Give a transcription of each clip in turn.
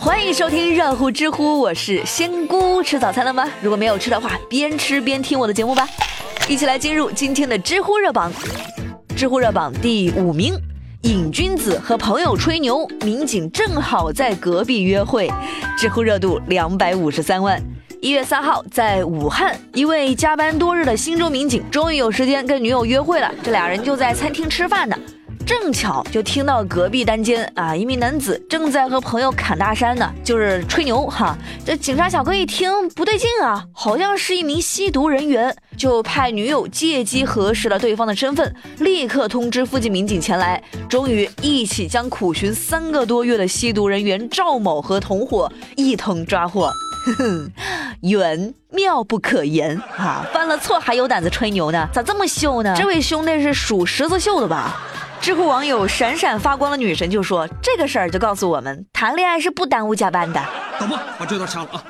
欢迎收听热乎知乎，我是仙姑。吃早餐了吗？如果没有吃的话，边吃边听我的节目吧。一起来进入今天的知乎热榜。知乎热榜第五名，瘾君子和朋友吹牛，民警正好在隔壁约会，知乎热度两百五十三万。一月三号，在武汉，一位加班多日的新州民警终于有时间跟女友约会了，这俩人就在餐厅吃饭呢。正巧就听到隔壁单间啊，一名男子正在和朋友侃大山呢，就是吹牛哈。这警察小哥一听不对劲啊，好像是一名吸毒人员，就派女友借机核实了对方的身份，立刻通知附近民警前来。终于一起将苦寻三个多月的吸毒人员赵某和同伙一同抓获。哼哼，缘妙不可言啊！犯了错还有胆子吹牛呢？咋这么秀呢？这位兄弟是属十字绣的吧？知乎网友闪闪发光的女神就说：“这个事儿就告诉我们，谈恋爱是不耽误加班的。”等吧，把这段掐了啊！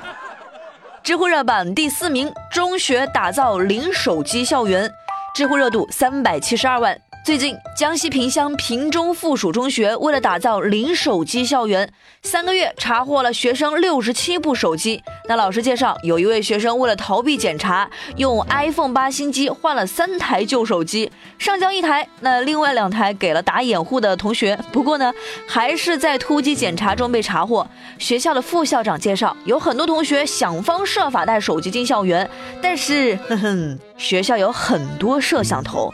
知乎热榜第四名，中学打造零手机校园，知乎热度三百七十二万。最近，江西萍乡萍中附属中学为了打造零手机校园，三个月查获了学生六十七部手机。那老师介绍，有一位学生为了逃避检查，用 iPhone 八新机换了三台旧手机，上交一台，那另外两台给了打掩护的同学。不过呢，还是在突击检查中被查获。学校的副校长介绍，有很多同学想方设法带手机进校园，但是，哼哼，学校有很多摄像头。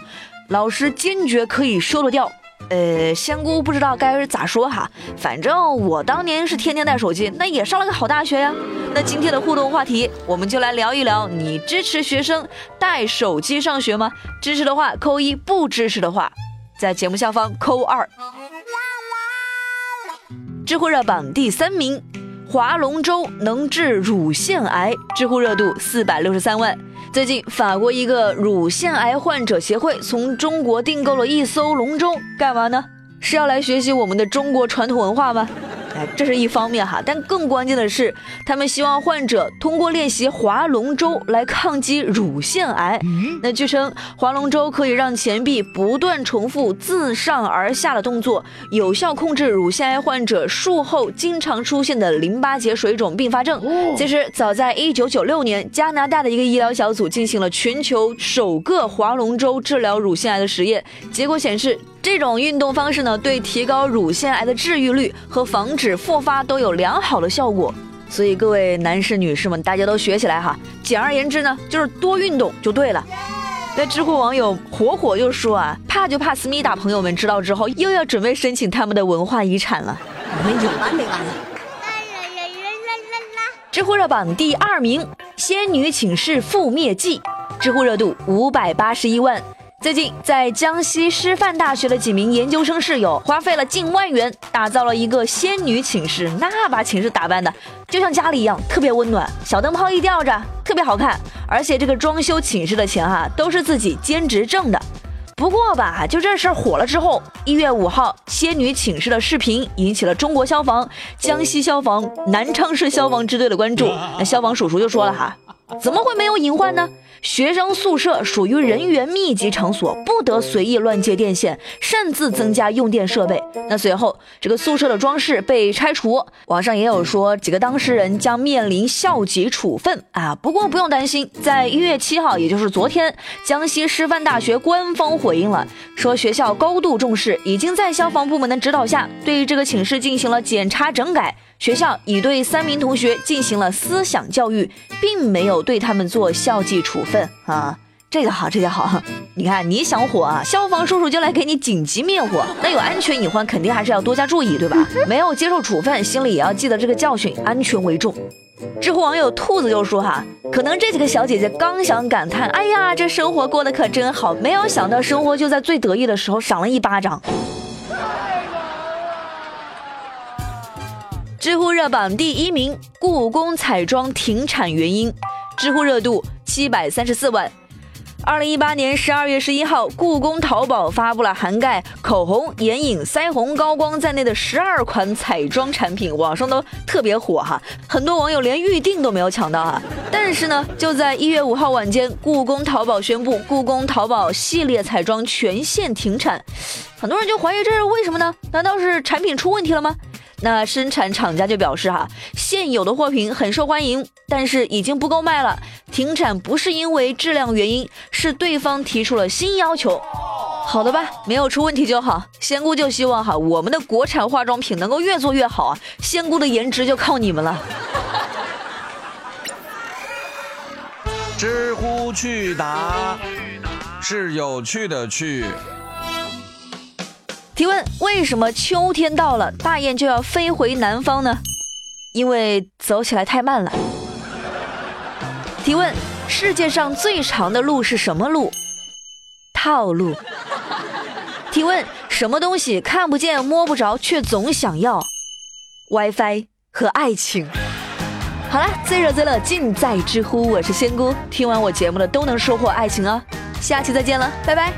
老师坚决可以收得掉，呃，仙姑不知道该咋说哈，反正我当年是天天带手机，那也上了个好大学呀。那今天的互动话题，我们就来聊一聊，你支持学生带手机上学吗？支持的话扣一，不支持的话，在节目下方扣二。知乎热榜第三名，划龙舟能治乳腺癌，知乎热度四百六十三万。最近，法国一个乳腺癌患者协会从中国订购了一艘龙舟，干嘛呢？是要来学习我们的中国传统文化吗？哎，这是一方面哈，但更关键的是，他们希望患者通过练习划龙舟来抗击乳腺癌。那据称，划龙舟可以让前臂不断重复自上而下的动作，有效控制乳腺癌患者术后经常出现的淋巴结水肿并发症。其实，早在1996年，加拿大的一个医疗小组进行了全球首个划龙舟治疗乳腺癌的实验，结果显示。这种运动方式呢，对提高乳腺癌的治愈率和防止复发都有良好的效果。所以各位男士、女士们，大家都学起来哈。简而言之呢，就是多运动就对了。那知乎网友火火就说啊，怕就怕思密达朋友们知道之后，又要准备申请他们的文化遗产了。你们有完没完？知乎热榜第二名，《仙女寝室覆灭记》，知乎热度五百八十一万。最近，在江西师范大学的几名研究生室友花费了近万元，打造了一个仙女寝室。那把寝室打扮的就像家里一样，特别温暖，小灯泡一吊着，特别好看。而且这个装修寝室的钱哈，都是自己兼职挣的。不过吧，就这事儿火了之后，一月五号，仙女寝室的视频引起了中国消防、江西消防、南昌市消防支队的关注。那消防叔叔就说了哈。怎么会没有隐患呢？学生宿舍属于人员密集场所，不得随意乱接电线，擅自增加用电设备。那随后，这个宿舍的装饰被拆除。网上也有说，几个当事人将面临校级处分啊。不过不用担心，在一月七号，也就是昨天，江西师范大学官方回应了，说学校高度重视，已经在消防部门的指导下，对这个寝室进行了检查整改。学校已对三名同学进行了思想教育，并没有对他们做校纪处分啊，这个好，这个好。你看你想火啊，消防叔叔就来给你紧急灭火。那有安全隐患，肯定还是要多加注意，对吧？没有接受处分，心里也要记得这个教训，安全为重。知乎网友兔子就说哈，可能这几个小姐姐刚想感叹，哎呀，这生活过得可真好，没有想到生活就在最得意的时候赏了一巴掌。知乎热榜第一名，故宫彩妆停产原因，知乎热度七百三十四万。二零一八年十二月十一号，故宫淘宝发布了涵盖口红、眼影、腮红、高光在内的十二款彩妆产品，网上都特别火哈，很多网友连预定都没有抢到啊。但是呢，就在一月五号晚间，故宫淘宝宣布，故宫淘宝系列彩妆全线停产，很多人就怀疑这是为什么呢？难道是产品出问题了吗？那生产厂家就表示哈，现有的货品很受欢迎，但是已经不够卖了。停产不是因为质量原因，是对方提出了新要求。好的吧，没有出问题就好。仙姑就希望哈，我们的国产化妆品能够越做越好啊。仙姑的颜值就靠你们了。知乎趣答是有趣的趣。提问：为什么秋天到了，大雁就要飞回南方呢？因为走起来太慢了。提问：世界上最长的路是什么路？套路。提问：什么东西看不见摸不着却总想要？WiFi 和爱情。好了，最热最乐尽在知乎，我是仙姑。听完我节目的都能收获爱情哦。下期再见了，拜拜。